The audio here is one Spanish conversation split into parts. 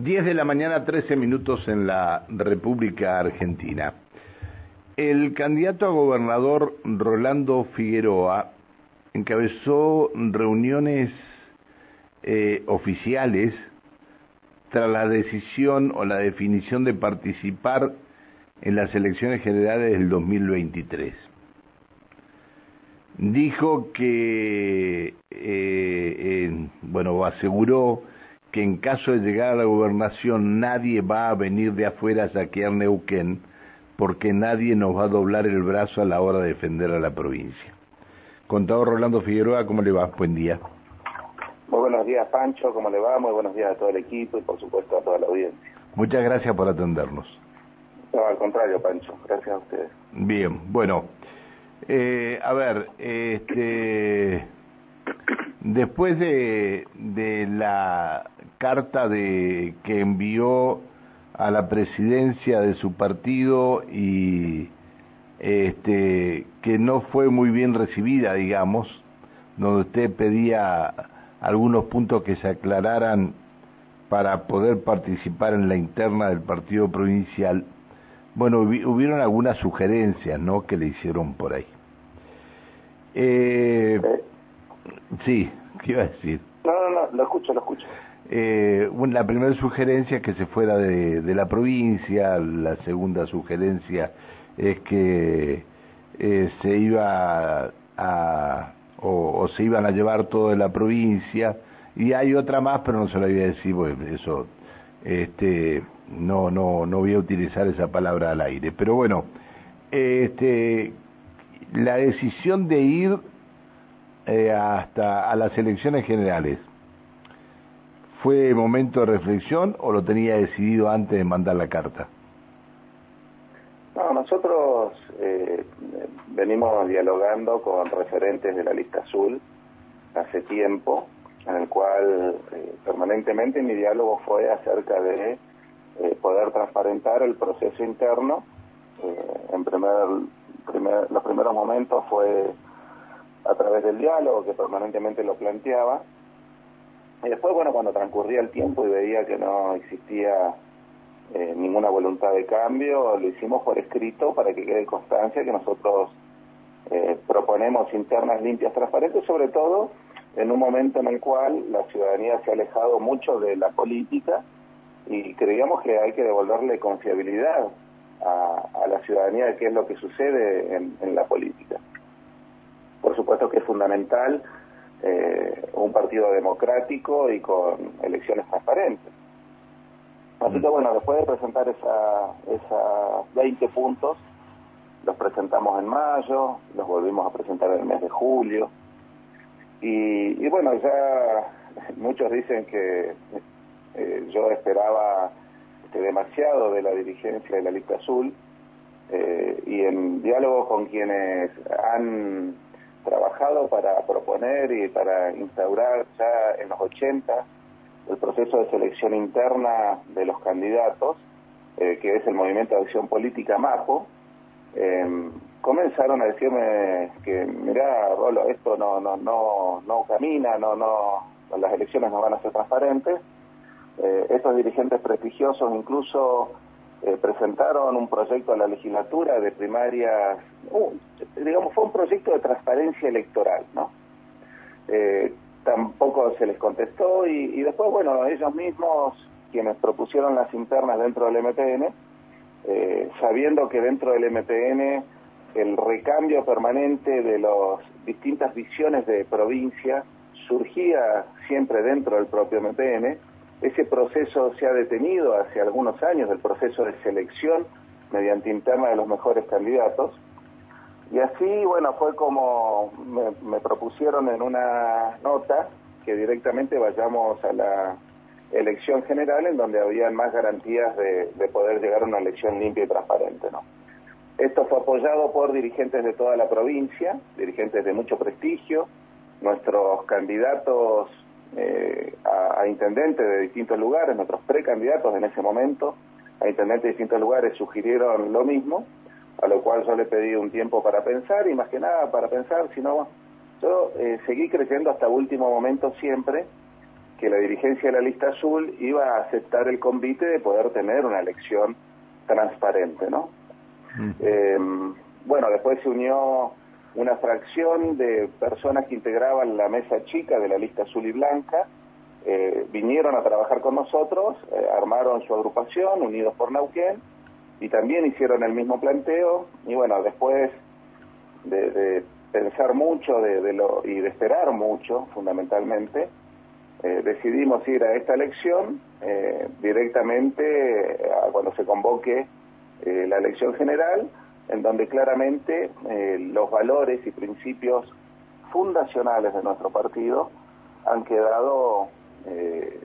10 de la mañana, 13 minutos en la República Argentina. El candidato a gobernador Rolando Figueroa encabezó reuniones eh, oficiales tras la decisión o la definición de participar en las elecciones generales del 2023. Dijo que, eh, bueno, aseguró que en caso de llegar a la gobernación nadie va a venir de afuera a saquear Neuquén porque nadie nos va a doblar el brazo a la hora de defender a la provincia. Contador Rolando Figueroa, ¿cómo le va? Buen día. Muy buenos días, Pancho, ¿cómo le va? Muy buenos días a todo el equipo y por supuesto a toda la audiencia. Muchas gracias por atendernos. No, al contrario, Pancho, gracias a ustedes. Bien, bueno, eh, a ver, este, después de, de la carta de que envió a la presidencia de su partido y este que no fue muy bien recibida, digamos, donde usted pedía algunos puntos que se aclararan para poder participar en la interna del partido provincial. Bueno, hubieron algunas sugerencias, ¿no? Que le hicieron por ahí. Eh, sí, ¿qué iba a decir? No, no, no, lo escucho, lo escucho. Eh, la primera sugerencia es que se fuera de, de, la provincia, la segunda sugerencia es que eh, se iba a, o, o, se iban a llevar todo de la provincia y hay otra más pero no se la voy a decir porque eso este no no no voy a utilizar esa palabra al aire pero bueno este la decisión de ir eh, hasta a las elecciones generales ¿Fue momento de reflexión o lo tenía decidido antes de mandar la carta? No, nosotros eh, venimos dialogando con referentes de la lista azul hace tiempo, en el cual eh, permanentemente mi diálogo fue acerca de eh, poder transparentar el proceso interno. en primer, primer, los primeros momentos fue a través del diálogo que permanentemente lo planteaba y después, bueno, cuando transcurría el tiempo y veía que no existía eh, ninguna voluntad de cambio, lo hicimos por escrito para que quede constancia que nosotros eh, proponemos internas limpias, transparentes, sobre todo en un momento en el cual la ciudadanía se ha alejado mucho de la política y creíamos que hay que devolverle confiabilidad a, la ciudadanía de qué es lo que sucede en la política. Por supuesto que es fundamental eh, un partido democrático y con elecciones transparentes. Así que bueno, después de presentar esa, esas 20 puntos, los presentamos en mayo, los volvimos a presentar en el mes de julio, y, y bueno, ya muchos dicen que eh, yo esperaba este, demasiado de la dirigencia de la lista azul, eh, y en diálogo con quienes han trabajado para proponer y para instaurar ya en los 80 el proceso de selección interna de los candidatos, eh, que es el Movimiento de Acción Política MAPO, em, comenzaron a decirme que, mira, Rolo, esto no, no, no, no camina, no, no, las elecciones no van a ser transparentes. Eh, estos dirigentes prestigiosos incluso eh, presentaron un proyecto a la legislatura de primarias, uh, digamos, fue un proyecto de transparencia electoral, ¿no? Eh, tampoco se les contestó y, después, bueno, ellos mismos, quienes propusieron las internas dentro del MPN, eh, sabiendo que dentro del MPN el recambio permanente de las distintas visiones de provincia surgía siempre dentro del propio MPN, ese proceso se ha detenido hace algunos años, el proceso de selección mediante interna de los mejores candidatos. Y así, bueno, fue como me, propusieron en una nota que directamente vayamos a la elección general en donde habían más garantías de, de, poder llegar a una elección limpia y transparente, ¿no? Esto fue apoyado por dirigentes de toda la provincia, dirigentes de mucho prestigio, nuestros candidatos eh, a, intendentes de distintos lugares, nuestros precandidatos en ese momento, a intendentes de distintos lugares sugirieron lo mismo, a lo cual yo le pedí un tiempo para pensar y más que nada para pensar, sino yo eh, seguí creyendo hasta último momento siempre que la dirigencia de la lista azul iba a aceptar el convite de poder tener una elección transparente, ¿no? Em, bueno, después se unió una fracción de personas que integraban la mesa chica de la lista azul y blanca, eh, vinieron a trabajar con nosotros, eh, armaron su agrupación, Unidos por Neuquén, y también hicieron el mismo planteo, y bueno, después de, pensar mucho de, lo, y de esperar mucho, fundamentalmente, eh, decidimos ir a esta elección directamente cuando se convoque la elección general, en donde claramente los valores y principios fundacionales de nuestro partido han quedado eh,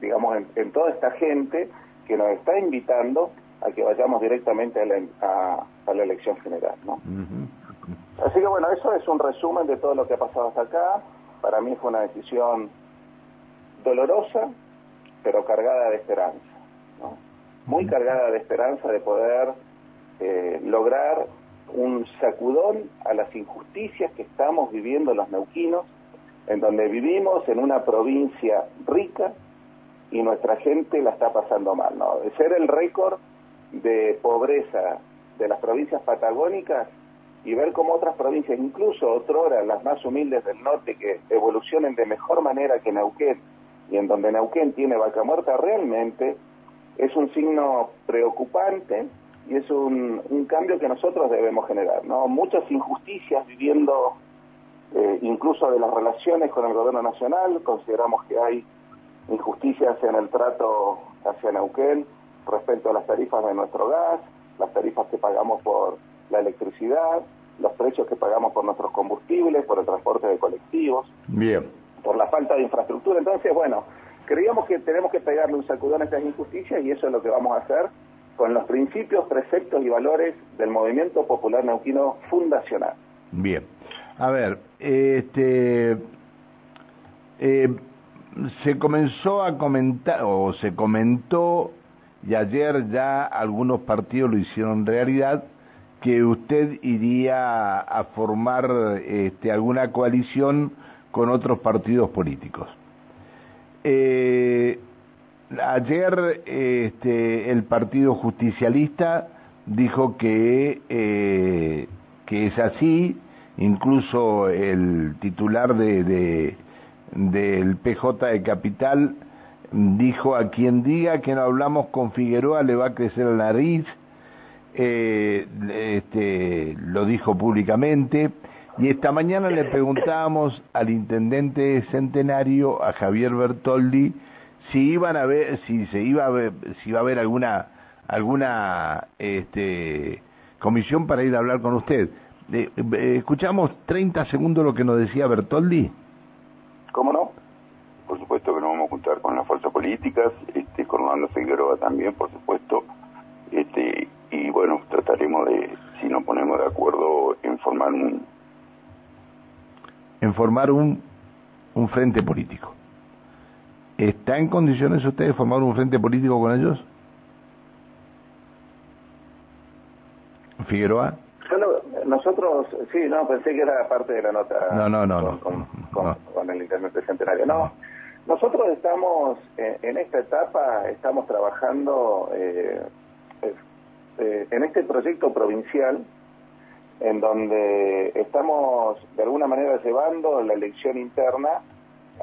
digamos, en, toda esta gente que nos está invitando a que vayamos directamente a la, elección general, ¿no? Así que bueno, eso es un resumen de todo lo que ha pasado hasta acá. Para mí fue una decisión dolorosa, pero cargada de esperanza, ¿no? Muy cargada de esperanza de poder eh, lograr un sacudón a las injusticias que estamos viviendo los neuquinos en donde vivimos en una provincia rica y nuestra gente la está pasando mal, ¿no? De ser el récord de pobreza de las provincias patagónicas y ver cómo otras provincias, incluso otrora las más humildes del norte, que evolucionen de mejor manera que Neuquén, y en donde Neuquén tiene vaca muerta realmente, es un signo preocupante y es un, un cambio que nosotros debemos generar, ¿no? Muchas injusticias viviendo eh, incluso de las relaciones con el gobierno nacional, consideramos que hay injusticias en el trato hacia Neuquén respecto a las tarifas de nuestro gas, las tarifas que pagamos por la electricidad, los precios que pagamos por nuestros combustibles, por el transporte de colectivos, Bien. por la falta de infraestructura. Entonces, bueno, creíamos que tenemos que pegarle un sacudón a estas injusticias y eso es lo que vamos a hacer con los principios, preceptos y valores del movimiento popular neuquino fundacional. Bien. A ver, este, eh, se comenzó a comentar, o se comentó, y ayer ya algunos partidos lo hicieron realidad, que usted iría a formar este, alguna coalición con otros partidos políticos. Eh, ayer este, el Partido Justicialista dijo que, eh, que es así, incluso el titular de, del PJ de Capital dijo a quien diga que no hablamos con Figueroa le va a crecer la nariz, eh, este, lo dijo públicamente, y esta mañana le preguntábamos al intendente centenario, a Javier Bertoldi, si iban a ver, si se iba a ver, si iba a haber alguna, alguna, este, comisión para ir a hablar con usted. Eh, escuchamos 30 segundos lo que nos decía Bertoldi. ¿Cómo no? Por supuesto que nos vamos a juntar con las fuerzas políticas, este, con Orlando Figueroa también, por supuesto. Este, y bueno, trataremos de, si nos ponemos de acuerdo, en formar un... En formar un, un frente político. ¿Está en condiciones usted de formar un frente político con ellos? Figueroa nosotros, sí, no, pensé que era parte de la nota. No, no, no. Con, con, el Internet Centenario. No, nosotros estamos, en, esta etapa, estamos trabajando eh, eh, en este proyecto provincial, en donde estamos de alguna manera llevando la elección interna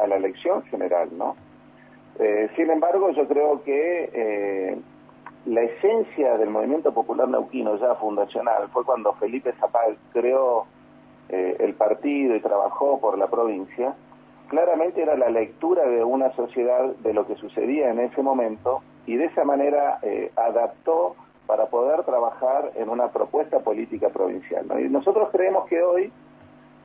a la elección general, ¿no? Eh, sin embargo, yo creo que la esencia del movimiento popular neuquino ya fundacional fue cuando Felipe Zapal creó eh, el partido y trabajó por la provincia, claramente era la lectura de una sociedad de lo que sucedía en ese momento y de esa manera eh, adaptó para poder trabajar en una propuesta política provincial. Y nosotros creemos que hoy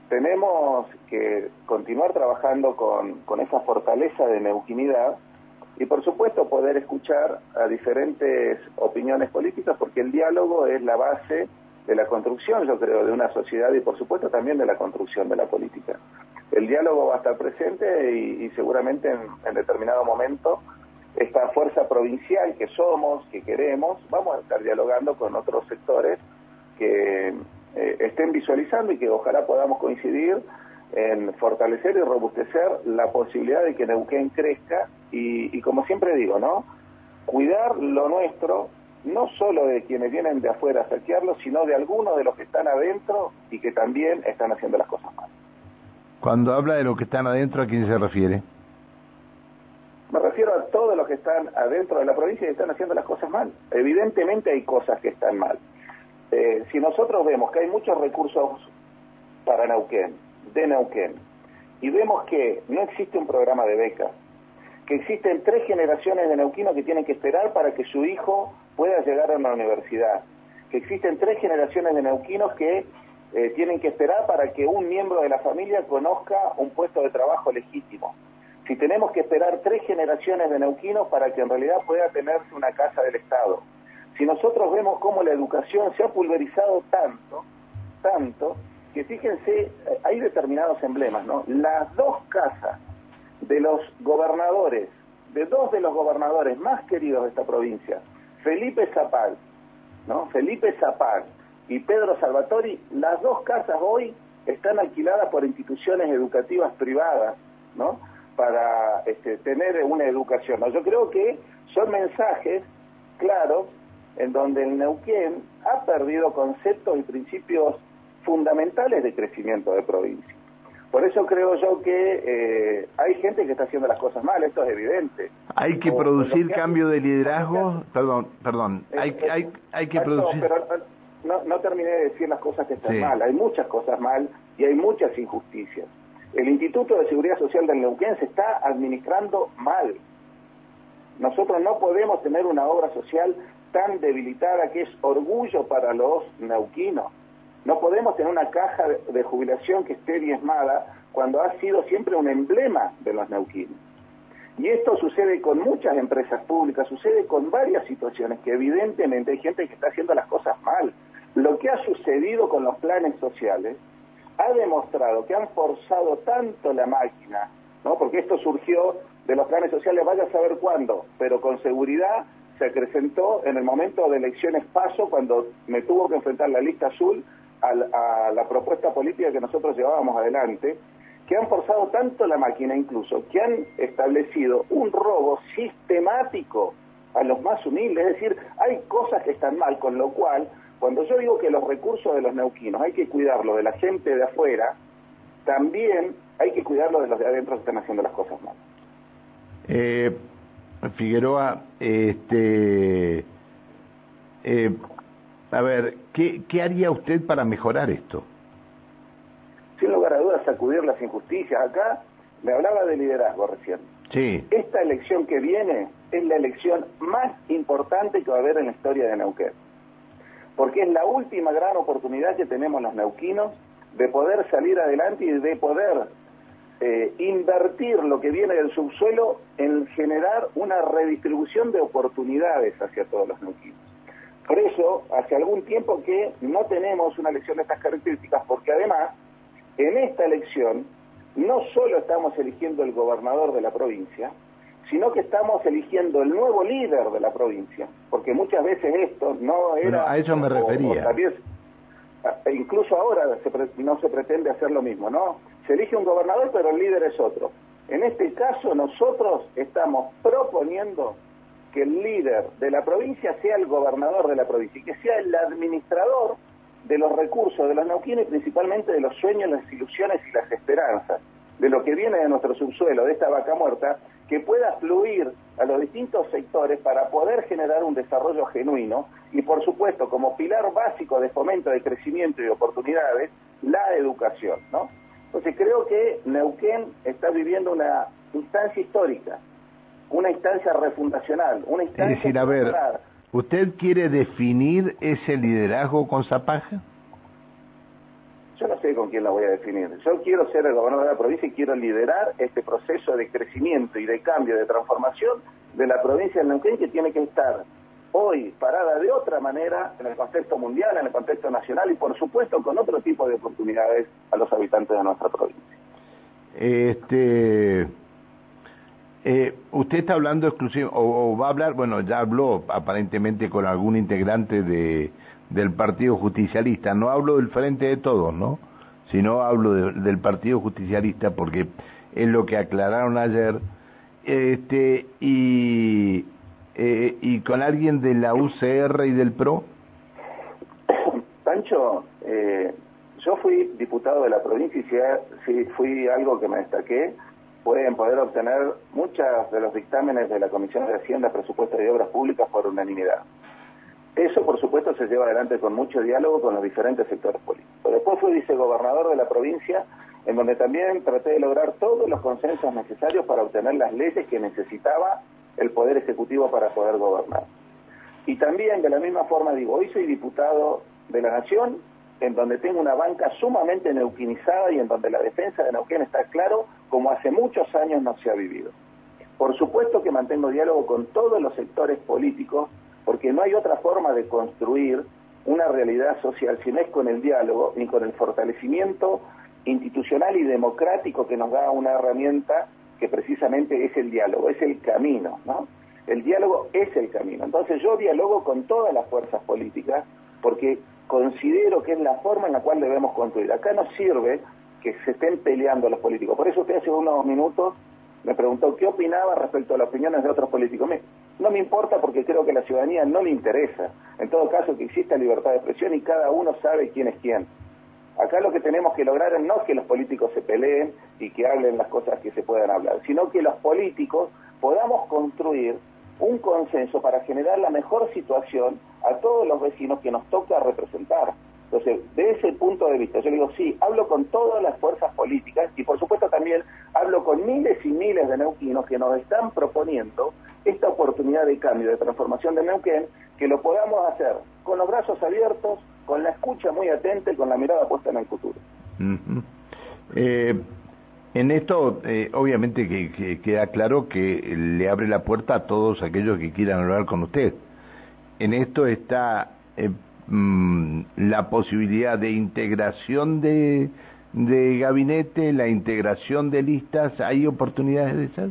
tenemos que continuar trabajando con, esa fortaleza de neuquinidad y por supuesto poder escuchar a diferentes opiniones políticas porque el diálogo es la base de la construcción, yo creo, de una sociedad y por supuesto también de la construcción de la política. El diálogo va a estar presente y, seguramente en, determinado momento esta fuerza provincial que somos, que queremos, vamos a estar dialogando con otros sectores que eh, estén visualizando y que ojalá podamos coincidir en fortalecer y robustecer la posibilidad de que Neuquén crezca y, y como siempre digo, ¿no? Cuidar lo nuestro, no solo de quienes vienen de afuera a saquearlo, sino de algunos de los que están adentro y que también están haciendo las cosas mal. Cuando habla de los que están adentro, ¿a quién se refiere? Me refiero a todos los que están adentro de la provincia y están haciendo las cosas mal. Evidentemente hay cosas que están mal. Eh, si nosotros vemos que hay muchos recursos para Neuquén, de Neuquén, y vemos que no existe un programa de becas, que existen tres generaciones de neuquinos que tienen que esperar para que su hijo pueda llegar a una universidad, que existen tres generaciones de neuquinos que eh, tienen que esperar para que un miembro de la familia conozca un puesto de trabajo legítimo. Si tenemos que esperar tres generaciones de neuquinos para que en realidad pueda tenerse una casa del Estado. Si nosotros vemos cómo la educación se ha pulverizado tanto, tanto, que fíjense, eh, hay determinados emblemas, ¿no? Las dos casas de los gobernadores, de dos de los gobernadores más queridos de esta provincia, Felipe Zapal, ¿no? Felipe Zapal y Pedro Salvatori, las dos casas hoy están alquiladas por instituciones educativas privadas, ¿no? Para este, tener una educación. Yo creo que son mensajes claros en donde el Neuquén ha perdido conceptos y principios fundamentales de crecimiento de provincia. Por eso creo yo que eh, hay gente que está haciendo las cosas mal, esto es evidente. Hay que producir cambio de liderazgo, perdón, perdón, hay, hay, hay que producir... Pero no, no terminé de decir las cosas que están mal, hay muchas cosas mal y hay muchas injusticias. El Instituto de Seguridad Social del Neuquén se está administrando mal. Nosotros no podemos tener una obra social tan debilitada que es orgullo para los neuquinos. No podemos tener una caja de jubilación que esté diezmada cuando ha sido siempre un emblema de los neuquinos. Y esto sucede con muchas empresas públicas, sucede con varias situaciones que evidentemente hay gente que está haciendo las cosas mal. Lo que ha sucedido con los planes sociales ha demostrado que han forzado tanto la máquina, ¿no? Porque esto surgió de los planes sociales, vaya a saber cuándo, pero con seguridad se acrecentó en el momento de elecciones paso cuando me tuvo que enfrentar la lista azul a, la propuesta política que nosotros llevábamos adelante, que han forzado tanto la máquina incluso, que han establecido un robo sistemático a los más humildes, es decir, hay cosas que están mal, con lo cual, cuando yo digo que los recursos de los neuquinos hay que cuidarlo de la gente de afuera, también hay que cuidarlo de los de adentro que están haciendo las cosas mal. Eh, Figueroa, este, eh, a ver, ¿qué, ¿qué haría usted para mejorar esto? Sin lugar a dudas, sacudir las injusticias. Acá me hablaba de liderazgo recién. Sí. Esta elección que viene es la elección más importante que va a haber en la historia de Neuquén. Porque es la última gran oportunidad que tenemos los neuquinos de poder salir adelante y de poder eh, invertir lo que viene del subsuelo en generar una redistribución de oportunidades hacia todos los neuquinos. Por eso, hace algún tiempo que no tenemos una elección de estas características, porque además, en esta elección, no solo estamos eligiendo el gobernador de la provincia, sino que estamos eligiendo el nuevo líder de la provincia, porque muchas veces esto no era... a eso me refería. E incluso ahora no se pretende hacer lo mismo, ¿no? Se elige un gobernador, pero el líder es otro. En este caso, nosotros estamos proponiendo que el líder de la provincia sea el gobernador de la provincia y que sea el administrador de los recursos de los neuquinos y principalmente de los sueños, las ilusiones y las esperanzas, de lo que viene de nuestro subsuelo, de esta vaca muerta, que pueda fluir a los distintos sectores para poder generar un desarrollo genuino y, por supuesto, como pilar básico de fomento de crecimiento y oportunidades, la educación, ¿no? Entonces creo que Neuquén está viviendo una instancia histórica una instancia refundacional, una instancia... Es decir, a ver, ¿usted quiere definir ese liderazgo con Zapaja? Yo no sé con quién la voy a definir. Yo quiero ser el gobernador de la provincia y quiero liderar este proceso de crecimiento y de cambio, de transformación de la provincia de Neuquén que tiene que estar hoy parada de otra manera en el contexto mundial, en el contexto nacional y por supuesto con otro tipo de oportunidades a los habitantes de nuestra provincia. Este eh, usted está hablando exclusivo, o, va a hablar, bueno, ya habló aparentemente con algún integrante de, del Partido Justicialista, no hablo del Frente de Todos, ¿no? sino hablo del Partido Justicialista porque es lo que aclararon ayer, este, y, eh, y con alguien de la UCR y del PRO. Pancho, eh, yo fui diputado de la provincia y si fui algo que me destaqué fue en poder obtener muchos de los dictámenes de la Comisión de Hacienda, Presupuesto y Obras Públicas por unanimidad. Eso, por supuesto, se lleva adelante con mucho diálogo con los diferentes sectores políticos. Después fui vicegobernador de la provincia, en donde también traté de lograr todos los consensos necesarios para obtener las leyes que necesitaba el Poder Ejecutivo para poder gobernar. Y también, de la misma forma, digo, hoy soy diputado de la Nación, en donde tengo una banca sumamente neuquinizada y en donde la defensa de Neuquén está claro como hace muchos años no se ha vivido. Por supuesto que mantengo diálogo con todos los sectores políticos, porque no hay otra forma de construir una realidad social si no es con el diálogo ni con el fortalecimiento institucional y democrático que nos da una herramienta que precisamente es el diálogo, es el camino, ¿no? El diálogo es el camino. Entonces yo dialogo con todas las fuerzas políticas porque considero que es la forma en la cual debemos construir. Acá no sirve que se estén peleando los políticos. Por eso usted hace unos minutos me preguntó qué opinaba respecto a las opiniones de otros políticos. no me importa porque creo que a la ciudadanía no le interesa. En todo caso, que exista libertad de expresión y cada uno sabe quién es quién. Acá lo que tenemos que lograr es no que los políticos se peleen y que hablen las cosas que se puedan hablar, sino que los políticos podamos construir un consenso para generar la mejor situación a todos los vecinos que nos toca representar. Entonces, de ese punto de vista, yo digo, sí, hablo con todas las fuerzas políticas y por supuesto también hablo con miles y miles de neuquinos que nos están proponiendo esta oportunidad de cambio, de transformación de Neuquén, que lo podamos hacer con los brazos abiertos, con la escucha muy atenta y con la mirada puesta en el futuro. eh, en esto, eh, obviamente que, queda claro que le abre la puerta a todos aquellos que quieran hablar con usted. En esto está eh, mm, la posibilidad de integración de, de gabinete, la integración de listas. ¿Hay oportunidades de esas?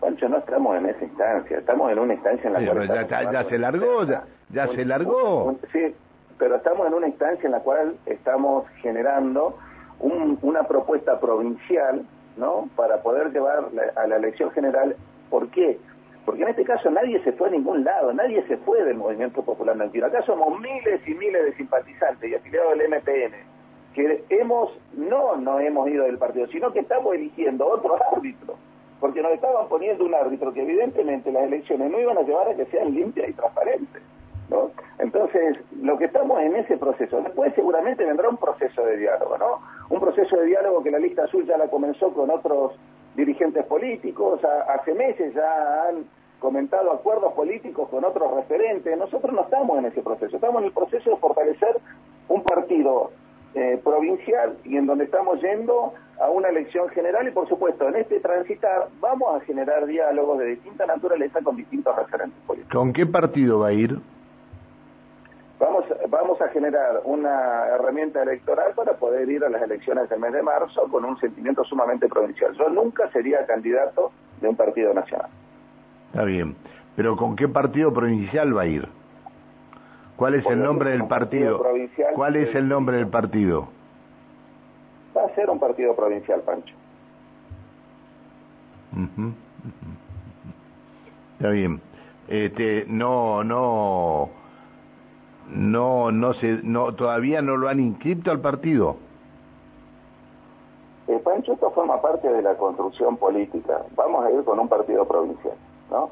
Pancho, no estamos en esa instancia, estamos en una instancia en la cual... Ya, se largó, ya, ya se largó. Sí, pero estamos en una instancia en la cual estamos generando una propuesta provincial, ¿no? Para poder llevar a la elección general. ¿Por qué? Porque en este caso nadie se fue a ningún lado, nadie se fue del Movimiento Popular Neuquino. Acá somos miles y miles de simpatizantes y afiliados del MPN, que hemos, no, no hemos ido del partido, sino que estamos eligiendo otro árbitro, porque nos estaban poniendo un árbitro que evidentemente las elecciones no iban a llevar a que sean limpias y transparentes. Entonces, lo que estamos en ese proceso, después seguramente vendrá un proceso de diálogo, ¿no? Un proceso de diálogo que la lista azul ya la comenzó con otros dirigentes políticos, hace meses ya han comentado acuerdos políticos con otros referentes, nosotros no estamos en ese proceso, estamos en el proceso de fortalecer un partido eh, provincial y en donde estamos yendo a una elección general y por supuesto en este transitar vamos a generar diálogos de distinta naturaleza con distintos referentes políticos. ¿Con qué partido va a ir? Vamos, vamos a generar una herramienta electoral para poder ir a las elecciones del mes de marzo con un sentimiento sumamente provincial. Yo nunca sería candidato de un partido nacional. Está bien, pero ¿con qué partido provincial va a ir? ¿Cuál es el nombre del partido? ¿Cuál es el nombre del partido? Va a ser un partido provincial, Pancho. Está bien. Este, no, no no no se no todavía no lo han inscrito al partido. El Pancho esto forma parte de la construcción política. Vamos a ir con un partido provincial no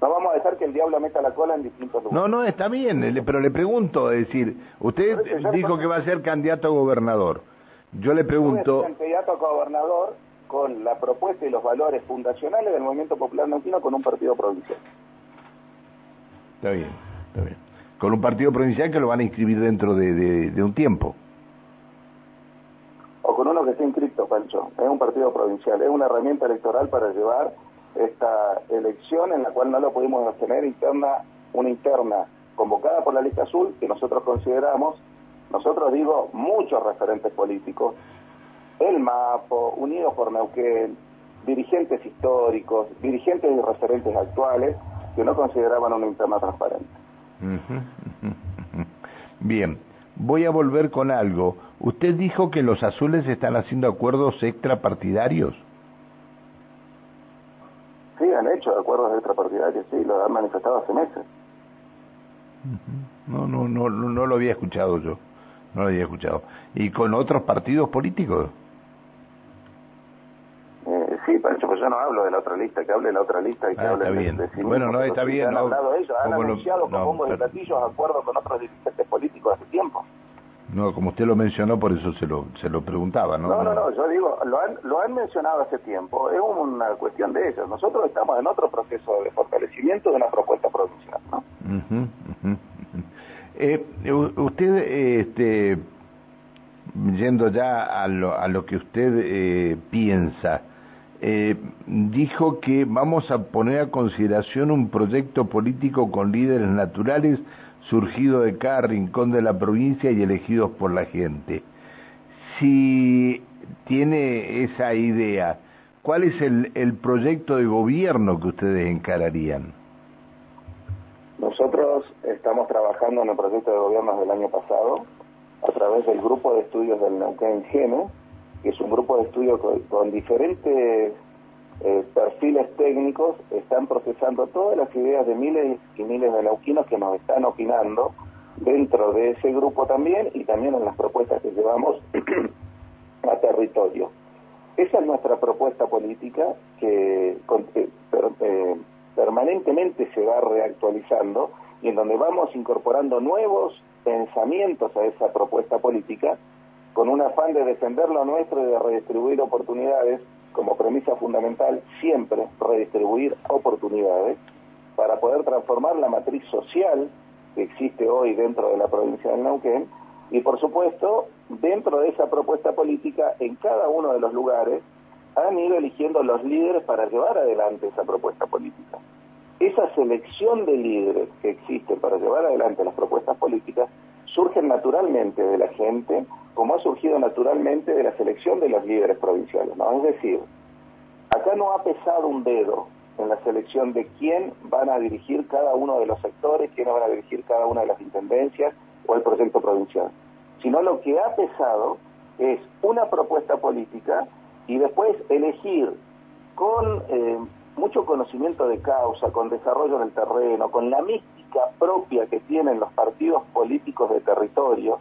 no vamos a dejar que el diablo meta la cola en distintos lugares. no no está bien pero le pregunto es decir usted dijo que va a ser candidato a gobernador. Yo le pregunto candidato a gobernador con la propuesta y los valores fundacionales del movimiento popular neuquino con un partido provincial. Está bien está bien con un partido provincial que lo van a inscribir dentro de, un tiempo. O con uno que esté inscrito, Pancho. Es un partido provincial, es una herramienta electoral para llevar esta elección en la cual no lo pudimos obtener interna, una interna convocada por la lista azul que nosotros consideramos, nosotros digo, muchos referentes políticos, el MAPO, Unidos por Neuquén, dirigentes históricos, dirigentes y referentes actuales que no consideraban una interna transparente. Bien, voy a volver con algo. Usted dijo que los azules están haciendo acuerdos extrapartidarios. Sí, han hecho acuerdos extrapartidarios, sí, lo han manifestado hace meses. No, no, no, no lo había escuchado yo, no lo había escuchado. ¿Y con otros partidos políticos? Eh, sí, Pancho, pues yo no hablo de la otra lista, que hable de la otra lista y que ah, hable de, de Bueno, no, está bien. Han hablado ellos, han anunciado con bombos y platillos acuerdos con otros dirigentes políticos hace tiempo. No, como usted lo mencionó, por eso se lo, se lo preguntaba, ¿no? No, no, no, yo digo, lo han, lo han mencionado hace tiempo, es una cuestión de ellos. Nosotros estamos en otro proceso de fortalecimiento de una propuesta provincial, ¿no? Eh, usted, este, yendo ya a lo, a lo que usted eh, piensa, eh, dijo que vamos a poner a consideración un proyecto político con líderes naturales surgido de cada rincón de la provincia y elegidos por la gente. Si tiene esa idea, ¿cuál es el, el proyecto de gobierno que ustedes encararían? Nosotros estamos trabajando en el proyecto de gobierno del año pasado a través del grupo de estudios del Neuquén Gene, que es un grupo de estudios con diferentes eh, perfiles técnicos están procesando todas las ideas de miles y miles de neuquinos que nos están opinando dentro de ese grupo también y también en las propuestas que llevamos a territorio. Esa es nuestra propuesta política que eh, eh, permanentemente se va reactualizando y en donde vamos incorporando nuevos pensamientos a esa propuesta política con un afán de defender lo nuestro y de redistribuir oportunidades como premisa fundamental siempre redistribuir oportunidades para poder transformar la matriz social que existe hoy dentro de la provincia del Neuquén y por supuesto dentro de esa propuesta política en cada uno de los lugares han ido eligiendo los líderes para llevar adelante esa propuesta política. Esa selección de líderes que existe para llevar adelante las propuestas políticas surgen naturalmente de la gente como ha surgido naturalmente de la selección de los líderes provinciales. ¿no? Es decir, acá no ha pesado un dedo en la selección de quién van a dirigir cada uno de los sectores, quién van a dirigir cada una de las intendencias o el proyecto provincial, sino lo que ha pesado es una propuesta política y después elegir con eh, mucho conocimiento de causa, con desarrollo en el terreno, con la propia que tienen los partidos políticos de territorio,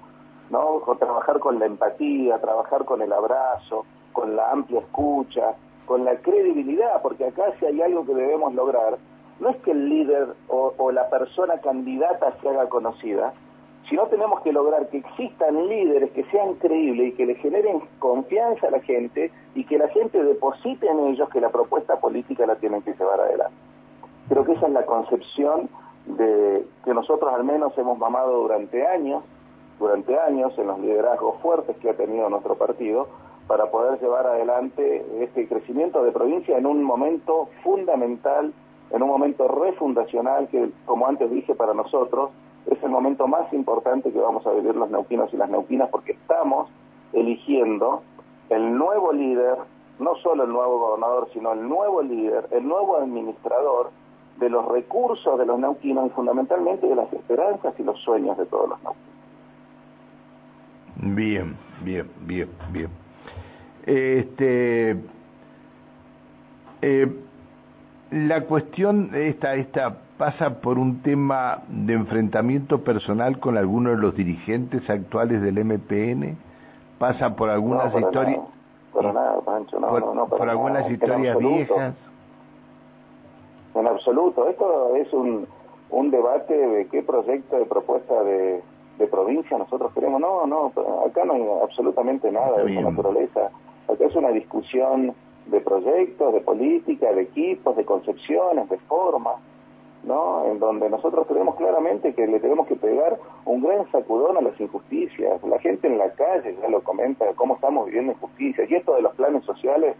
¿no? trabajar con la empatía, trabajar con el abrazo, con la amplia escucha, con la credibilidad, porque acá si hay algo que debemos lograr, no es que el líder o, o la persona candidata se haga conocida, sino tenemos que lograr que existan líderes que sean creíbles y que le generen confianza a la gente y que la gente deposite en ellos que la propuesta política la tienen que llevar adelante. Creo que esa es la concepción de que nosotros al menos hemos mamado durante años durante años en los liderazgos fuertes que ha tenido nuestro partido para poder llevar adelante este crecimiento de provincia en un momento fundamental, en un momento refundacional que, como antes dije, para nosotros es el momento más importante que vamos a vivir los neuquinos y las neuquinas porque estamos eligiendo el nuevo líder, no solo el nuevo gobernador, sino el nuevo líder, el nuevo administrador de los recursos de los neuquinos y fundamentalmente de las esperanzas y los sueños de todos los neuquinos. Bien, bien, bien, bien. Este, eh, la cuestión esta, esta pasa por un tema de enfrentamiento personal con algunos de los dirigentes actuales del MPN, pasa por algunas historias, por, nada, Pancho, no, por, no, por algunas historias viejas. En absoluto, esto es un, un debate de qué proyecto de propuesta de de provincia nosotros queremos. No, no, acá no hay absolutamente nada de esa naturaleza. Acá es una discusión de proyectos, de política, de equipos, de concepciones, de formas, ¿no? En donde nosotros creemos claramente que le tenemos que pegar un gran sacudón a las injusticias. La gente en la calle ya lo comenta, cómo estamos viviendo injusticias. Y esto de los planes sociales,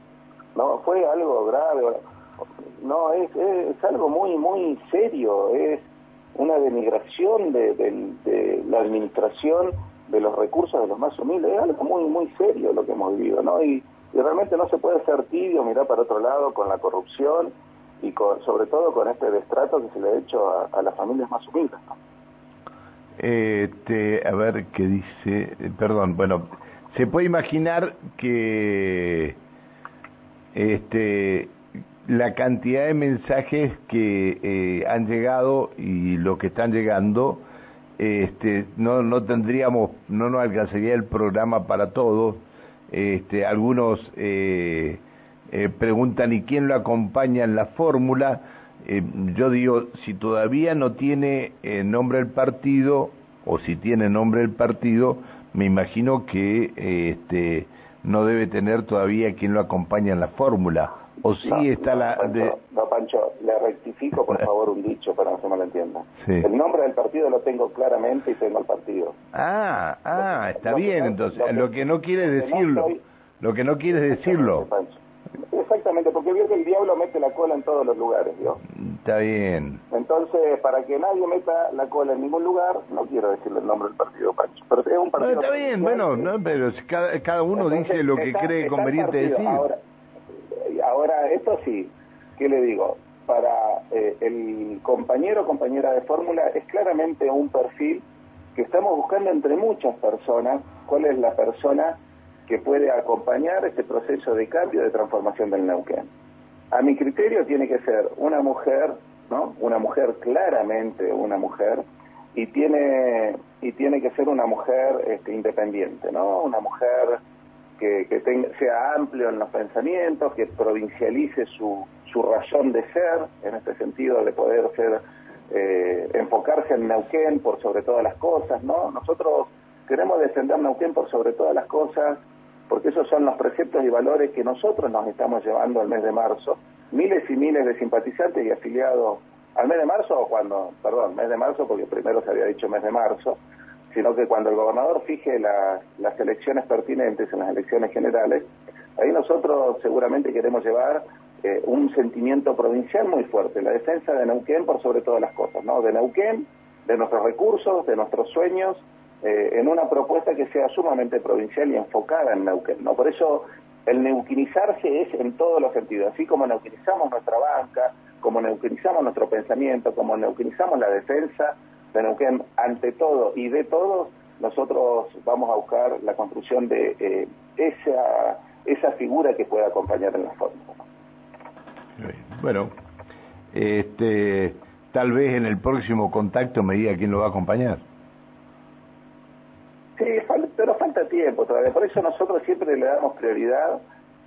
¿no? Fue algo grave. No, es, es algo muy, muy serio. Es una denigración de, la administración de los recursos de los más humildes. Es algo muy, muy serio lo que hemos vivido, ¿no? Y, realmente no se puede ser tibio, mirar para otro lado con la corrupción y con, sobre todo con este destrato que se le ha hecho a, las familias más humildes, ¿no? Este, a ver qué dice, perdón, bueno, se puede imaginar que este la cantidad de mensajes que eh, han llegado y lo que están llegando, este, no, no tendríamos, no nos alcanzaría el programa para todos. Este, algunos eh, eh, preguntan y quién lo acompaña en la fórmula. Eh, yo digo, si todavía no tiene eh, nombre el partido, o si tiene nombre el partido, me imagino que este, no debe tener todavía quien lo acompaña en la fórmula. O sí está la... de... no, Pancho, le rectifico por favor un dicho para que no se malentienda. El nombre del partido lo tengo claramente y tengo el partido. Ah, ah, está bien, entonces. Lo que, no quiere decirlo. Lo que no quiere decirlo. Exactamente, porque vio que el diablo mete la cola en todos los lugares, ¿vio? Está bien. Entonces, para que nadie meta la cola en ningún lugar, no quiero decirle el nombre del partido, Pancho, pero es un partido... está bien, bueno, no, pero cada, cada uno dice lo que cree conveniente decir. Ahora, ahora, esto sí, ¿qué le digo? Para eh, el compañero o compañera de fórmula es claramente un perfil que estamos buscando entre muchas personas, cuál es la persona que puede acompañar este proceso de cambio, de transformación del Neuquén. A mi criterio tiene que ser una mujer, ¿no? Una mujer claramente una mujer y tiene y tiene que ser una mujer este, independiente, ¿no? Una mujer que, que sea amplio en los pensamientos, que provincialice su, su razón de ser, en este sentido de poder ser eh, enfocarse en Neuquén por sobre todas las cosas, ¿no? Nosotros queremos defender Neuquén por sobre todas las cosas, porque esos son los preceptos y valores que nosotros nos estamos llevando al mes de marzo. Miles y miles de simpatizantes y afiliados al mes de marzo, o cuando, perdón, mes de marzo, porque primero se había dicho mes de marzo, sino que cuando el gobernador fije las elecciones pertinentes en las elecciones generales, ahí nosotros seguramente queremos llevar eh, un sentimiento provincial muy fuerte, la defensa de Neuquén por sobre todas las cosas, ¿no? De Neuquén, de nuestros recursos, de nuestros sueños, eh, en una propuesta que sea sumamente provincial y enfocada en Neuquén. ¿no? Por eso el neuquinizarse es en todos los sentidos, así como neuquinizamos nuestra banca, como neuquinizamos nuestro pensamiento, como neuquinizamos la defensa de Neuquén ante todo y de todos, nosotros vamos a buscar la construcción de eh, esa, esa figura que pueda acompañar en la forma. Bueno, este, tal vez en el próximo contacto me diga quién lo va a acompañar. Sí, pero falta tiempo todavía. Por eso nosotros siempre le damos prioridad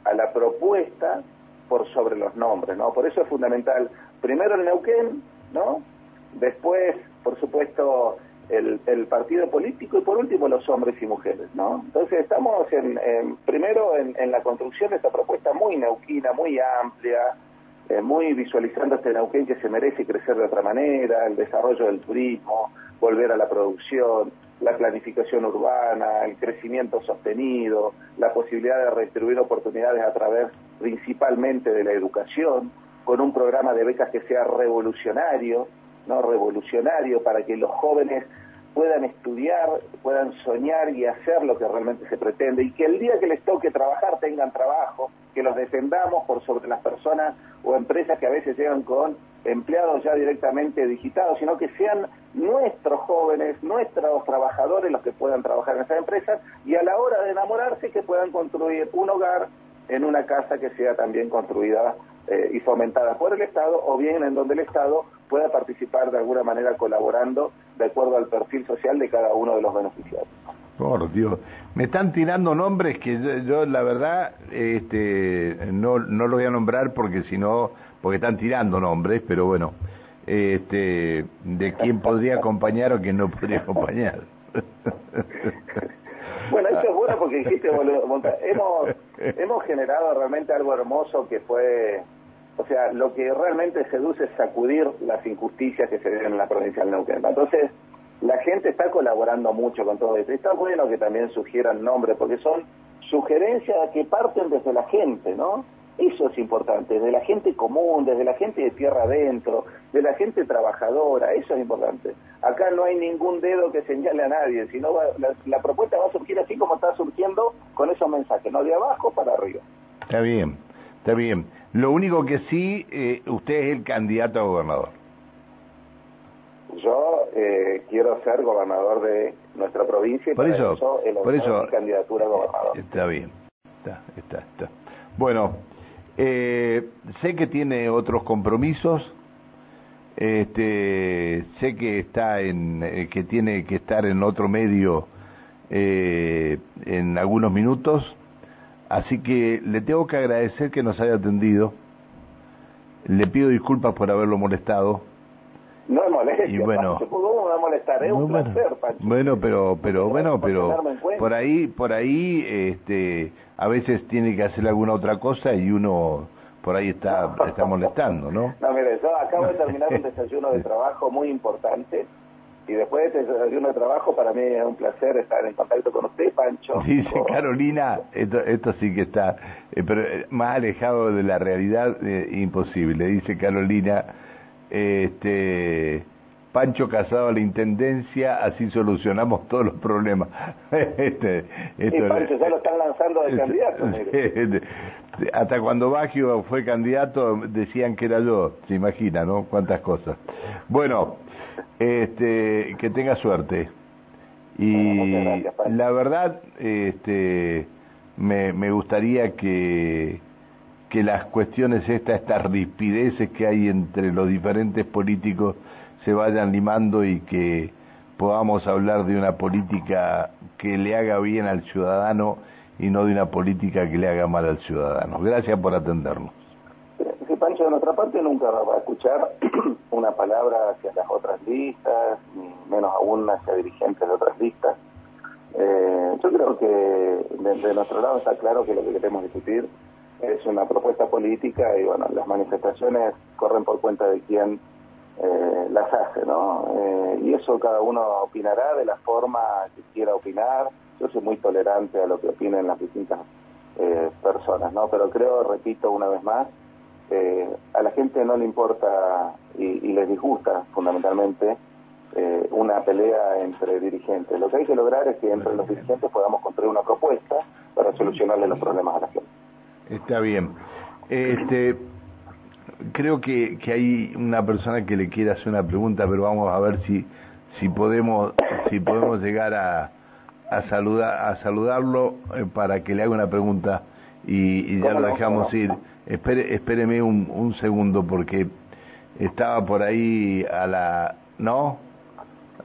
a la propuesta por sobre los nombres, ¿no? Por eso es fundamental, primero el Neuquén, ¿no? Después, por supuesto, el, el partido político y por último los hombres y mujeres, ¿no? Entonces estamos en, primero en, en, la construcción de esta propuesta muy neuquina, muy amplia, eh, muy visualizando este Neuquén que se merece crecer de otra manera, el desarrollo del turismo, volver a la producción, la planificación urbana, el crecimiento sostenido, la posibilidad de redistribuir oportunidades a través principalmente de la educación, con un programa de becas que sea revolucionario, no revolucionario para que los jóvenes puedan estudiar, puedan soñar y hacer lo que realmente se pretende y que el día que les toque trabajar tengan trabajo, que los defendamos por sobre las personas o empresas que a veces llegan con empleados ya directamente digitados, sino que sean nuestros jóvenes, nuestros trabajadores los que puedan trabajar en esas empresas y a la hora de enamorarse que puedan construir un hogar en una casa que sea también construida eh, y fomentada por el Estado o bien en donde el Estado pueda participar de alguna manera colaborando de acuerdo al perfil social de cada uno de los beneficiarios. Por Dios, me están tirando nombres que yo, la verdad este, no, no lo voy a nombrar porque si no, porque están tirando nombres, pero bueno, este, de quién podría acompañar o quién no podría acompañar. Bueno, eso es bueno porque dijiste, hemos, hemos generado realmente algo hermoso que fue, o sea, lo que realmente seduce es sacudir las injusticias que se ven en la provincia del Neuquén. Entonces, la gente está colaborando mucho con todo esto. Está bueno que también sugieran nombres, porque son sugerencias que parten desde la gente, ¿no? Eso es importante, desde la gente común, desde la gente de tierra adentro, de la gente trabajadora, eso es importante. Acá no hay ningún dedo que señale a nadie, sino la, propuesta va a surgir así como está surgiendo con esos mensajes, no de abajo para arriba. Está bien, está bien. Lo único que sí, eh, usted es el candidato a gobernador. Yo eh, quiero ser gobernador de nuestra provincia y por para eso, eso, el por eso candidatura a gobernador. Está bien, está, está, está. Bueno, eh, sé que tiene otros compromisos. Este, sé que está en, eh, que tiene que estar en otro medio eh, en algunos minutos, así que le tengo que agradecer que nos haya atendido. Le pido disculpas por haberlo molestado. No moleste, Y bueno. Pancho, ¿cómo me va a molestar? Es un bueno, placer, Pancho. bueno, pero, pero, bueno, pero por ahí, por ahí, este, a veces tiene que hacer alguna otra cosa y uno por ahí está, está molestando, ¿no? No, mire, yo acabo de terminar un desayuno de trabajo muy importante y después de este desayuno de trabajo para mí es un placer estar en contacto con usted, Pancho. Dice Carolina, esto, esto sí que está, eh, pero eh, más alejado de la realidad, eh, imposible. Dice Carolina, este, Pancho casado a la intendencia, así solucionamos todos los problemas. este, Y Pancho, ya lo están lanzando de candidato, mire. Hasta cuando Baggio fue candidato decían que era yo, se imagina, ¿no? Cuántas cosas. Bueno, este, que tenga suerte. Y gracias, la verdad, este, me, me gustaría que, que las cuestiones estas, estas rispideces que hay entre los diferentes políticos se vayan limando y que podamos hablar de una política que le haga bien al ciudadano y no de una política que le haga mal al ciudadano. Gracias por atendernos. Pancho, de nuestra parte nunca va a escuchar una palabra hacia las otras listas, ni menos aún hacia dirigentes de otras listas. Eh, yo creo que de, de nuestro lado está claro que lo que queremos discutir es una propuesta política y bueno, las manifestaciones corren por cuenta de quien eh, las hace, ¿no? Eh, y eso cada uno opinará de la forma que quiera opinar. Yo soy muy tolerante a lo que opinen las distintas eh, personas, ¿no? Pero creo, repito una vez más, eh, a la gente no le importa y, y les disgusta fundamentalmente eh, una pelea entre dirigentes. Lo que hay que lograr es que entre los dirigentes podamos construir una propuesta para solucionarle los problemas a la gente. Está bien. Este, creo que, que hay una persona que le quiere hacer una pregunta, pero vamos a ver si si podemos si podemos llegar a a saludar a saludarlo eh, para que le haga una pregunta y, y ya ¿Cómo lo dejamos ir. Espere, espéreme un, un segundo porque estaba por ahí a la no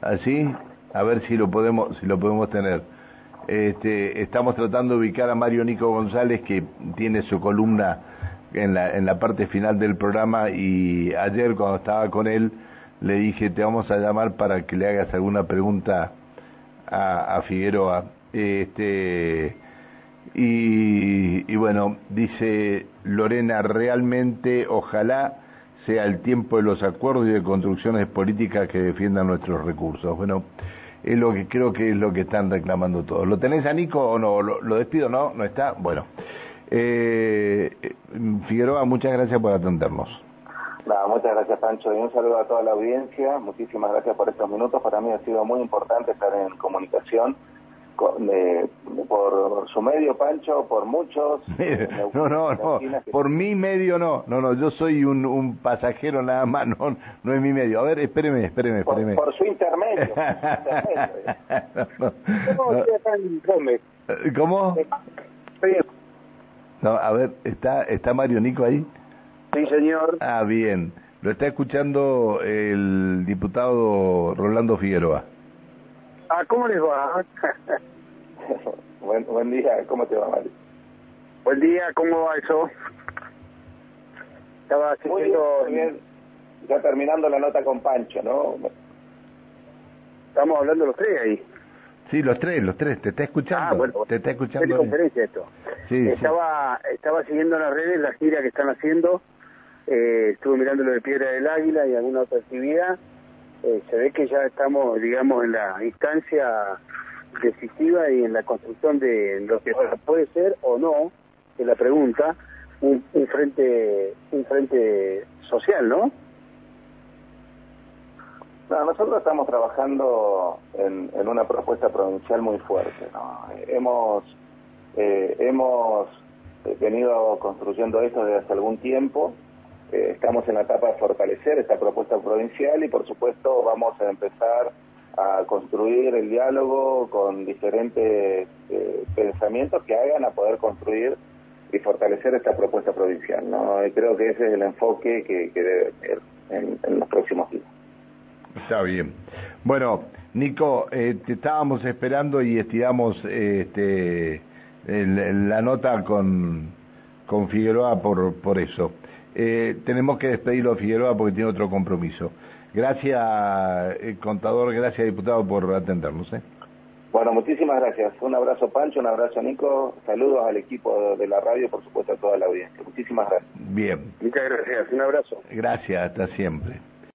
así a ver si lo podemos si lo podemos tener. Este, estamos tratando de ubicar a Mario Nico González que tiene su columna en la, en la parte final del programa y ayer cuando estaba con él le dije te vamos a llamar para que le hagas alguna pregunta a, a Figueroa. Este, y, y bueno, dice Lorena, realmente ojalá sea el tiempo de los acuerdos y de construcciones políticas que defiendan nuestros recursos. Bueno, es lo que creo que es lo que están reclamando todos. ¿Lo tenés a Nico o no? ¿Lo, despido? ¿No? ¿No está? Bueno. Eh, Figueroa, muchas gracias por atendernos. Muchas gracias Pancho y un saludo a toda la audiencia. Muchísimas gracias por estos minutos. Para mí ha sido muy importante estar en comunicación con- de- por su medio, Pancho, por muchos. eh, No, no, no, que- por mi medio no, no, no, yo soy un, un pasajero nada más, no, no es mi medio. A ver, espéreme, espéreme, espéreme. por su intermedio. por su intermedio. No, ¿Cómo? ¿Cómo? Sí, No, a ver, ¿está, ¿está Mario Nico ahí? sí, señor. Ah, bien. Lo está escuchando el diputado Rolando Figueroa. Ah, ¿cómo les va? buen, buen día, ¿cómo te va, Mario? Buen día, ¿cómo va eso? Estaba haciendo... muy bien. Ya terminando la nota con Pancho, ¿no? Estamos hablando los tres ahí. Sí, los tres, los tres, te está escuchando. Ah, bueno. te está escuchando. él. Teleconferencia esto. Sí, sí. estaba, estaba siguiendo en las redes la gira que están haciendo. Eh, estuve mirando lo de Piedra del Águila y alguna otra actividad. Eh, se ve que ya estamos, digamos, en la instancia decisiva y en la construcción de lo que puede ser o no, es la pregunta, un, un frente un frente social, ¿no? No, nosotros estamos trabajando en, en una propuesta provincial muy fuerte. ¿no? Hemos, eh, hemos venido construyendo esto desde hace algún tiempo eh, estamos en la etapa de fortalecer esta propuesta provincial y por supuesto vamos a empezar a construir el diálogo con diferentes eh, pensamientos que hagan a poder construir y fortalecer esta propuesta provincial. ¿no? Y creo que ese es el enfoque que, debe tener en, los próximos días. Está bien. Bueno, Nico, eh, te estábamos esperando y estiramos este, la nota con, con Figueroa por, por eso. Eh, tenemos que despedirlo a Figueroa porque tiene otro compromiso. Gracias, eh, contador, gracias, diputado, por atendernos. ¿eh? Bueno, muchísimas gracias. Un abrazo, Pancho, un abrazo, Nico. Saludos al equipo de la radio, por supuesto, a toda la audiencia. Muchísimas gracias. Bien. Muchas gracias. Un abrazo. Gracias, hasta siempre.